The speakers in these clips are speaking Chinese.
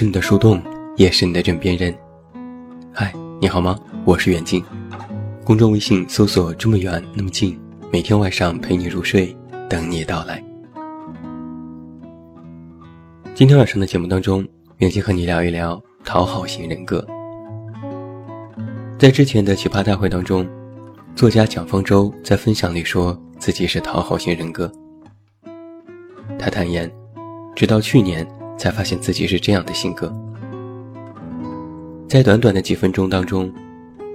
是你的树洞，也是你的枕边人。嗨，你好吗？我是远近。公众微信搜索“这么远那么近”，每天晚上陪你入睡，等你到来。今天晚上的节目当中，远近和你聊一聊讨好型人格。在之前的奇葩大会当中，作家蒋方舟在分享里说自己是讨好型人格。他坦言，直到去年。才发现自己是这样的性格。在短短的几分钟当中，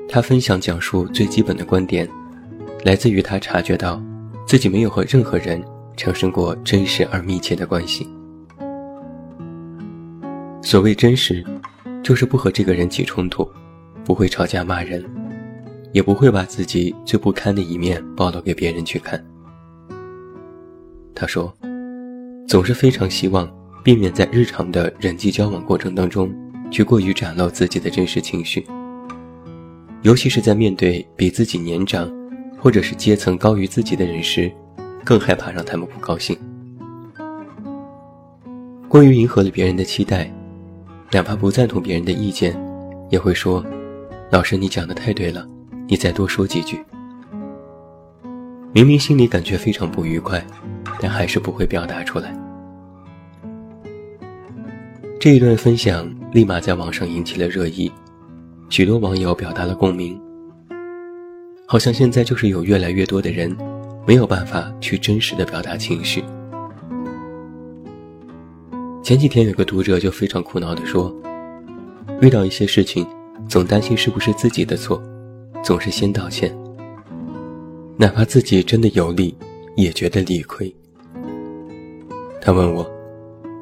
他分享讲述最基本的观点，来自于他察觉到自己没有和任何人产生过真实而密切的关系。所谓真实，就是不和这个人起冲突，不会吵架骂人，也不会把自己最不堪的一面暴露给别人去看。他说，总是非常希望。避免在日常的人际交往过程当中，去过于展露自己的真实情绪，尤其是在面对比自己年长，或者是阶层高于自己的人时，更害怕让他们不高兴。过于迎合了别人的期待，哪怕不赞同别人的意见，也会说：“老师，你讲的太对了，你再多说几句。”明明心里感觉非常不愉快，但还是不会表达出来。这一段分享立马在网上引起了热议，许多网友表达了共鸣。好像现在就是有越来越多的人没有办法去真实的表达情绪。前几天有个读者就非常苦恼地说，遇到一些事情，总担心是不是自己的错，总是先道歉，哪怕自己真的有理，也觉得理亏。他问我。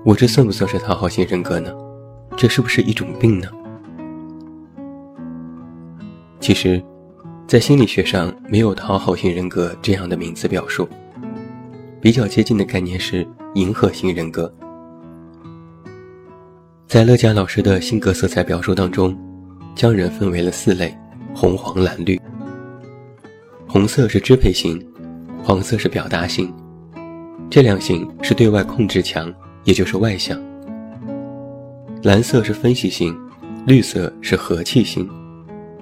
我这算不算是讨好型人格呢？这是不是一种病呢？其实，在心理学上没有讨好型人格这样的名词表述，比较接近的概念是迎合型人格。在乐嘉老师的性格色彩表述当中，将人分为了四类：红、黄、蓝、绿。红色是支配型，黄色是表达型，这两型是对外控制强。也就是外向，蓝色是分析型，绿色是和气型，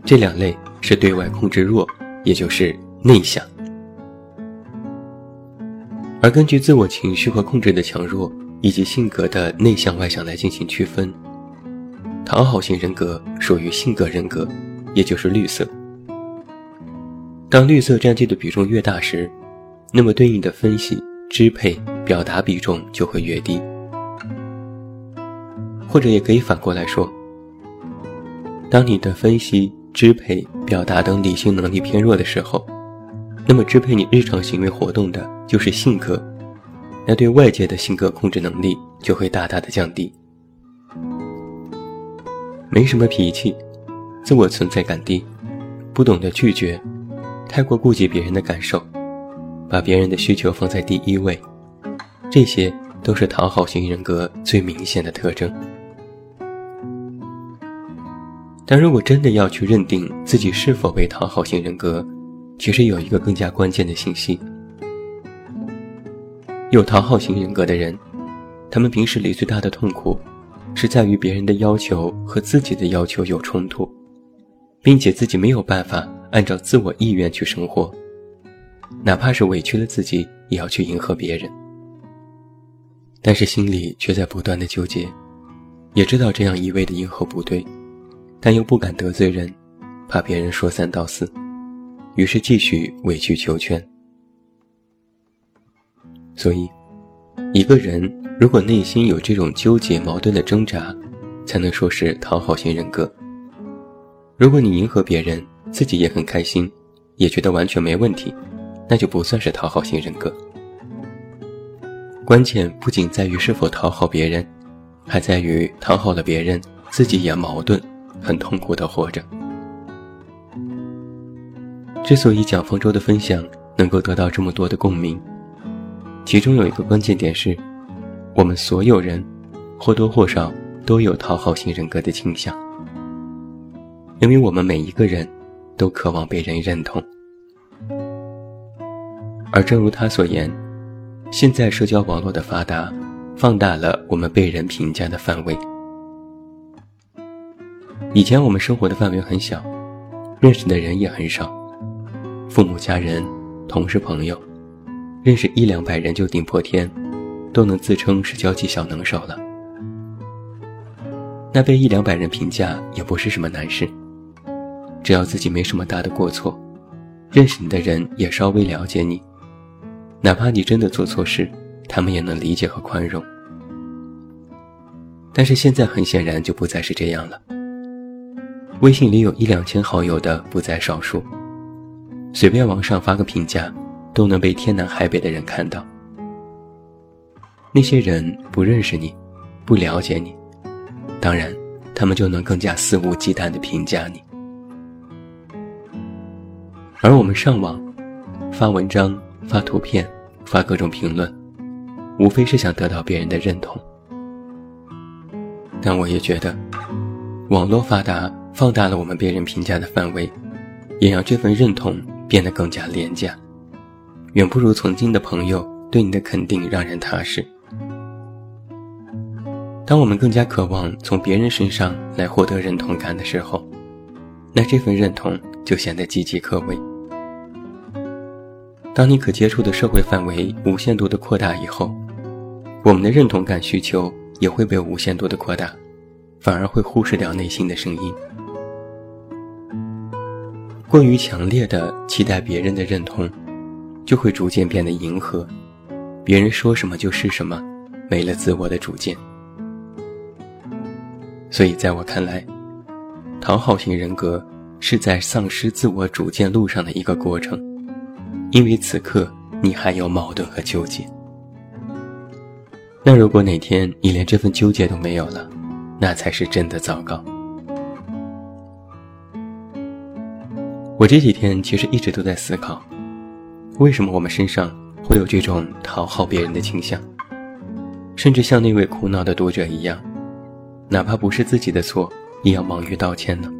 这两类是对外控制弱，也就是内向。而根据自我情绪和控制的强弱以及性格的内向外向来进行区分，讨好型人格属于性格人格，也就是绿色。当绿色占据的比重越大时，那么对应的分析、支配、表达比重就会越低。或者也可以反过来说，当你的分析、支配、表达等理性能力偏弱的时候，那么支配你日常行为活动的就是性格，那对外界的性格控制能力就会大大的降低。没什么脾气，自我存在感低，不懂得拒绝，太过顾及别人的感受，把别人的需求放在第一位，这些都是讨好型人格最明显的特征。但如果真的要去认定自己是否被讨好型人格，其实有一个更加关键的信息：有讨好型人格的人，他们平时里最大的痛苦，是在于别人的要求和自己的要求有冲突，并且自己没有办法按照自我意愿去生活，哪怕是委屈了自己，也要去迎合别人。但是心里却在不断的纠结，也知道这样一味的迎合不对。但又不敢得罪人，怕别人说三道四，于是继续委曲求全。所以，一个人如果内心有这种纠结矛盾的挣扎，才能说是讨好型人格。如果你迎合别人，自己也很开心，也觉得完全没问题，那就不算是讨好型人格。关键不仅在于是否讨好别人，还在于讨好了别人，自己也矛盾。很痛苦的活着。之所以蒋方舟的分享能够得到这么多的共鸣，其中有一个关键点是，我们所有人或多或少都有讨好型人格的倾向，因为我们每一个人都渴望被人认同。而正如他所言，现在社交网络的发达，放大了我们被人评价的范围。以前我们生活的范围很小，认识的人也很少，父母、家人、同事、朋友，认识一两百人就顶破天，都能自称是交际小能手了。那被一两百人评价也不是什么难事，只要自己没什么大的过错，认识你的人也稍微了解你，哪怕你真的做错事，他们也能理解和宽容。但是现在很显然就不再是这样了。微信里有一两千好友的不在少数，随便往上发个评价，都能被天南海北的人看到。那些人不认识你，不了解你，当然，他们就能更加肆无忌惮地评价你。而我们上网，发文章、发图片、发各种评论，无非是想得到别人的认同。但我也觉得，网络发达放大了我们别人评价的范围，也让这份认同变得更加廉价，远不如曾经的朋友对你的肯定让人踏实。当我们更加渴望从别人身上来获得认同感的时候，那这份认同就显得岌岌可危。当你可接触的社会范围无限度的扩大以后，我们的认同感需求。也会被无限度的扩大，反而会忽视掉内心的声音。过于强烈的期待别人的认同，就会逐渐变得迎合，别人说什么就是什么，没了自我的主见。所以，在我看来，讨好型人格是在丧失自我主见路上的一个过程，因为此刻你还有矛盾和纠结。那如果哪天你连这份纠结都没有了，那才是真的糟糕。我这几天其实一直都在思考，为什么我们身上会有这种讨好别人的倾向，甚至像那位苦恼的读者一样，哪怕不是自己的错，也要忙于道歉呢？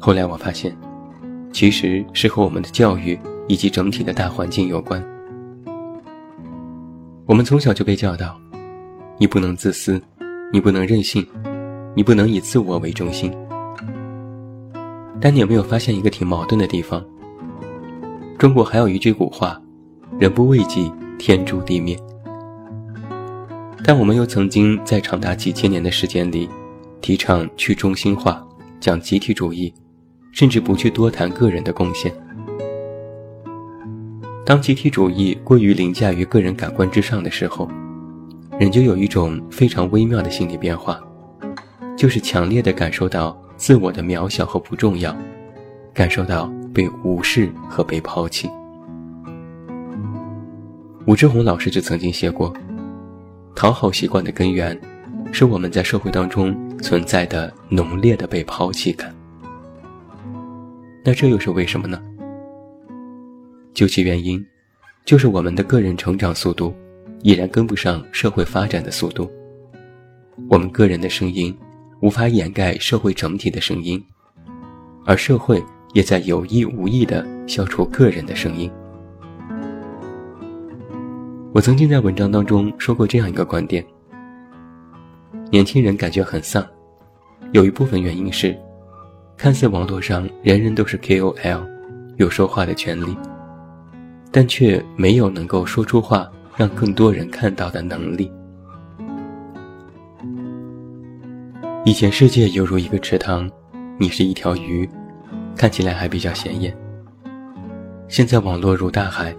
后来我发现，其实是和我们的教育以及整体的大环境有关。我们从小就被教导，你不能自私，你不能任性，你不能以自我为中心。但你有没有发现一个挺矛盾的地方？中国还有一句古话：“人不为己，天诛地灭。”但我们又曾经在长达几千年的时间里，提倡去中心化，讲集体主义，甚至不去多谈个人的贡献。当集体主义过于凌驾于个人感官之上的时候，人就有一种非常微妙的心理变化，就是强烈的感受到自我的渺小和不重要，感受到被无视和被抛弃。武志红老师就曾经写过，讨好习惯的根源，是我们在社会当中存在的浓烈的被抛弃感。那这又是为什么呢？究其原因，就是我们的个人成长速度依然跟不上社会发展的速度。我们个人的声音无法掩盖社会整体的声音，而社会也在有意无意地消除个人的声音。我曾经在文章当中说过这样一个观点：年轻人感觉很丧，有一部分原因是，看似网络上人人都是 KOL，有说话的权利。但却没有能够说出话，让更多人看到的能力。以前世界犹如一个池塘，你是一条鱼，看起来还比较显眼。现在网络如大海，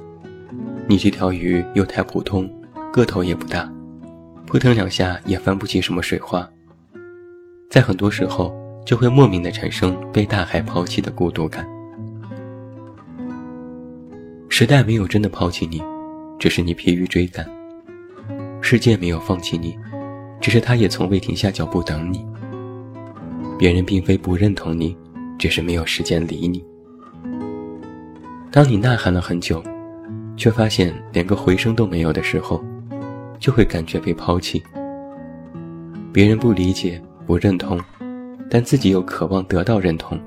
你这条鱼又太普通，个头也不大，扑腾两下也翻不起什么水花。在很多时候，就会莫名的产生被大海抛弃的孤独感。时代没有真的抛弃你，只是你疲于追赶；世界没有放弃你，只是他也从未停下脚步等你。别人并非不认同你，只是没有时间理你。当你呐喊了很久，却发现连个回声都没有的时候，就会感觉被抛弃。别人不理解、不认同，但自己又渴望得到认同，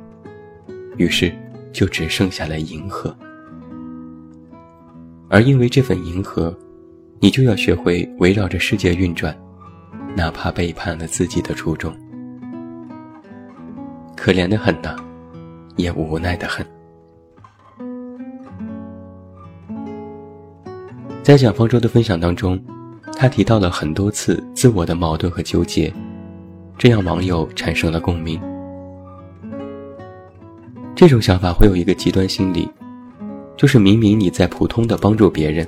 于是就只剩下了迎合。而因为这份迎合，你就要学会围绕着世界运转，哪怕背叛了自己的初衷。可怜的很呐，也无奈的很。在蒋方舟的分享当中，他提到了很多次自我的矛盾和纠结，这让网友产生了共鸣。这种想法会有一个极端心理，就是明明你在普通的帮助别人，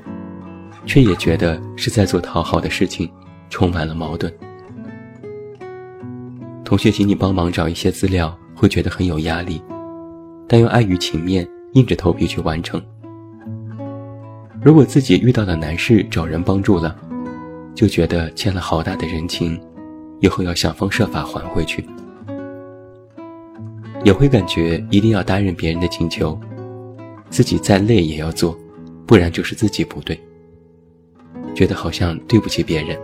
却也觉得是在做讨好的事情，充满了矛盾。同学请你帮忙找一些资料，会觉得很有压力，但又碍于情面，硬着头皮去完成。如果自己遇到了难事找人帮助了，就觉得欠了好大的人情，以后要想方设法还回去。也会感觉一定要答应别人的请求，自己再累也要做，不然就是自己不对。觉得好像对不起别人，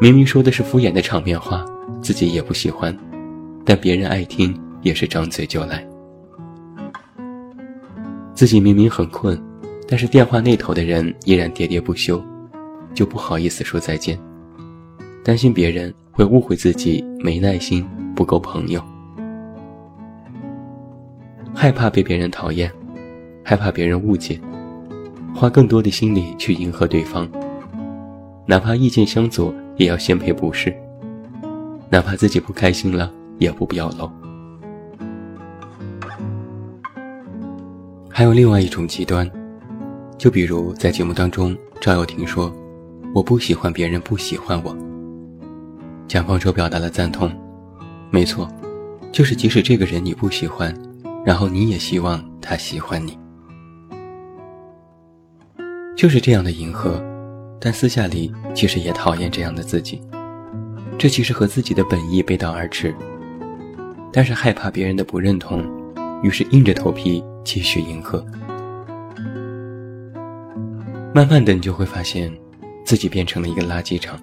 明明说的是敷衍的场面话。自己也不喜欢，但别人爱听也是张嘴就来。自己明明很困，但是电话那头的人依然喋喋不休，就不好意思说再见，担心别人会误会自己没耐心、不够朋友，害怕被别人讨厌，害怕别人误解，花更多的心力去迎合对方，哪怕意见相左，也要先赔不是。哪怕自己不开心了，也不表露。还有另外一种极端，就比如在节目当中，赵又廷说：“我不喜欢别人不喜欢我。”蒋方舟表达了赞同，没错，就是即使这个人你不喜欢，然后你也希望他喜欢你，就是这样的迎合，但私下里其实也讨厌这样的自己。这其实和自己的本意背道而驰，但是害怕别人的不认同，于是硬着头皮继续迎合。慢慢的，你就会发现，自己变成了一个垃圾场。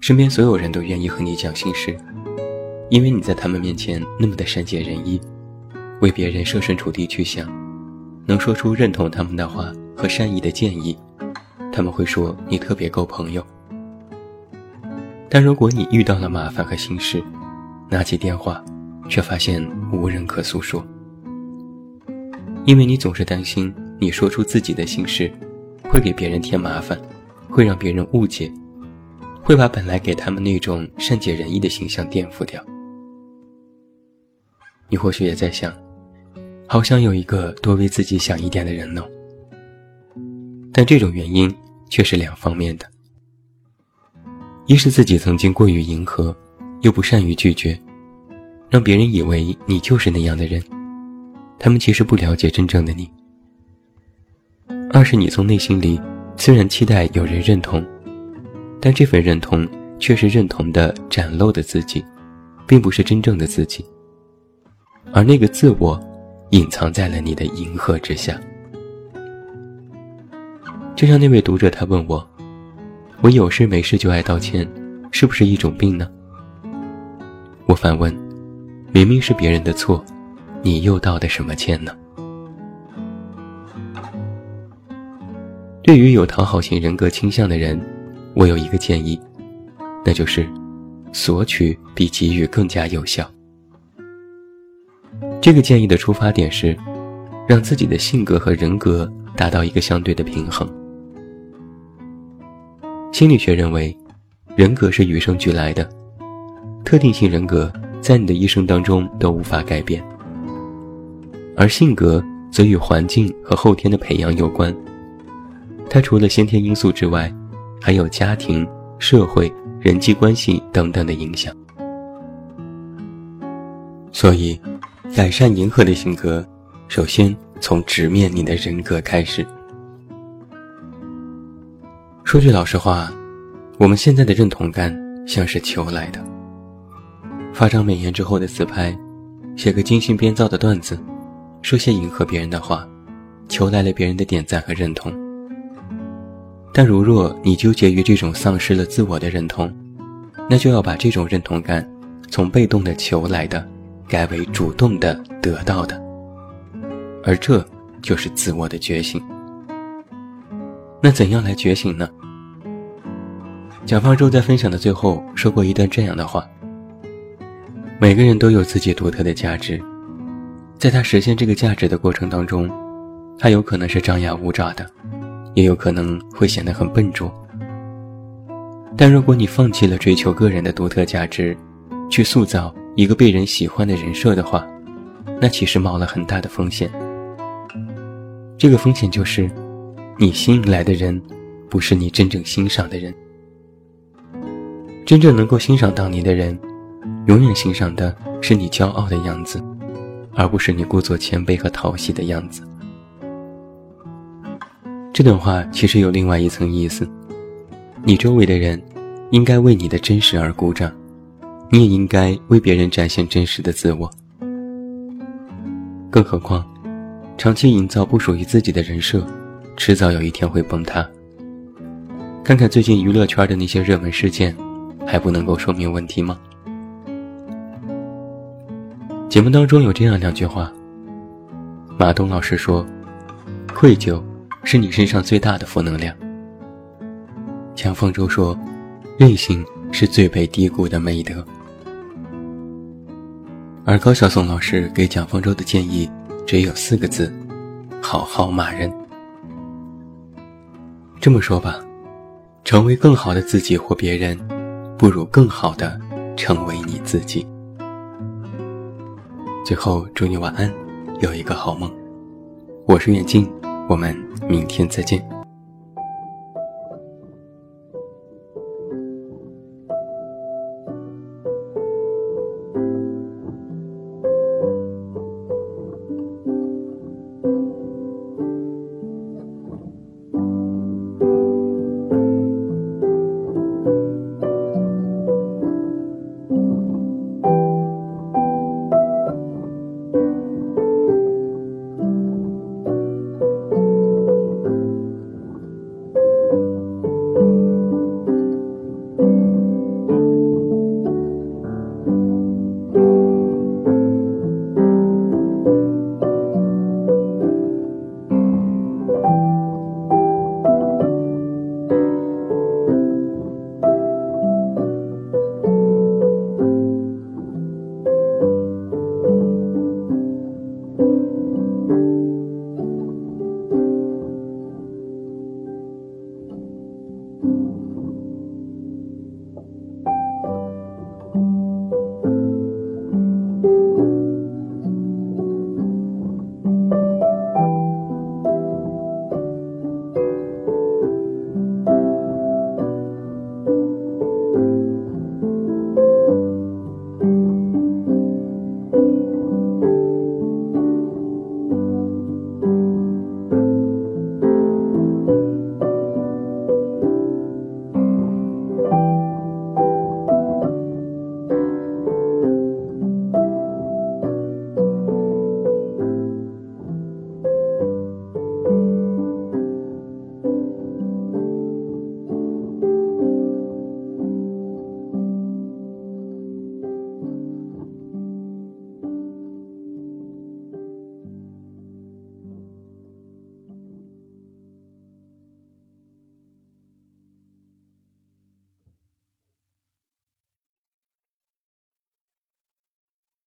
身边所有人都愿意和你讲心事，因为你在他们面前那么的善解人意，为别人设身处地去想，能说出认同他们的话和善意的建议，他们会说你特别够朋友。但如果你遇到了麻烦和心事，拿起电话，却发现无人可诉说，因为你总是担心你说出自己的心事，会给别人添麻烦，会让别人误解，会把本来给他们那种善解人意的形象颠覆掉。你或许也在想，好想有一个多为自己想一点的人呢。但这种原因却是两方面的。一是自己曾经过于迎合，又不善于拒绝，让别人以为你就是那样的人，他们其实不了解真正的你。二是你从内心里虽然期待有人认同，但这份认同却是认同的展露的自己，并不是真正的自己，而那个自我隐藏在了你的迎合之下。就像那位读者，他问我。我有事没事就爱道歉，是不是一种病呢？我反问：明明是别人的错，你又道的什么歉呢？对于有讨好型人格倾向的人，我有一个建议，那就是索取比给予更加有效。这个建议的出发点是，让自己的性格和人格达到一个相对的平衡。心理学认为，人格是与生俱来的，特定性人格在你的一生当中都无法改变，而性格则与环境和后天的培养有关。它除了先天因素之外，还有家庭、社会、人际关系等等的影响。所以，改善迎合的性格，首先从直面你的人格开始。说句老实话，我们现在的认同感像是求来的。发张美颜之后的自拍，写个精心编造的段子，说些迎合别人的话，求来了别人的点赞和认同。但如若你纠结于这种丧失了自我的认同，那就要把这种认同感从被动的求来的，改为主动的得到的，而这就是自我的觉醒。那怎样来觉醒呢？蒋方舟在分享的最后说过一段这样的话：每个人都有自己独特的价值，在他实现这个价值的过程当中，他有可能是张牙舞爪的，也有可能会显得很笨拙。但如果你放弃了追求个人的独特价值，去塑造一个被人喜欢的人设的话，那其实冒了很大的风险。这个风险就是，你吸引来的人，不是你真正欣赏的人。真正能够欣赏到你的人，永远欣赏的是你骄傲的样子，而不是你故作谦卑和讨喜的样子。这段话其实有另外一层意思：你周围的人，应该为你的真实而鼓掌，你也应该为别人展现真实的自我。更何况。长期营造不属于自己的人设，迟早有一天会崩塌。看看最近娱乐圈的那些热门事件，还不能够说明问题吗？节目当中有这样两句话。马东老师说：“愧疚是你身上最大的负能量。”蒋方舟说：“任性是最被低估的美德。”而高晓松老师给蒋方舟的建议。只有四个字：好好骂人。这么说吧，成为更好的自己或别人，不如更好的成为你自己。最后，祝你晚安，有一个好梦。我是远近，我们明天再见。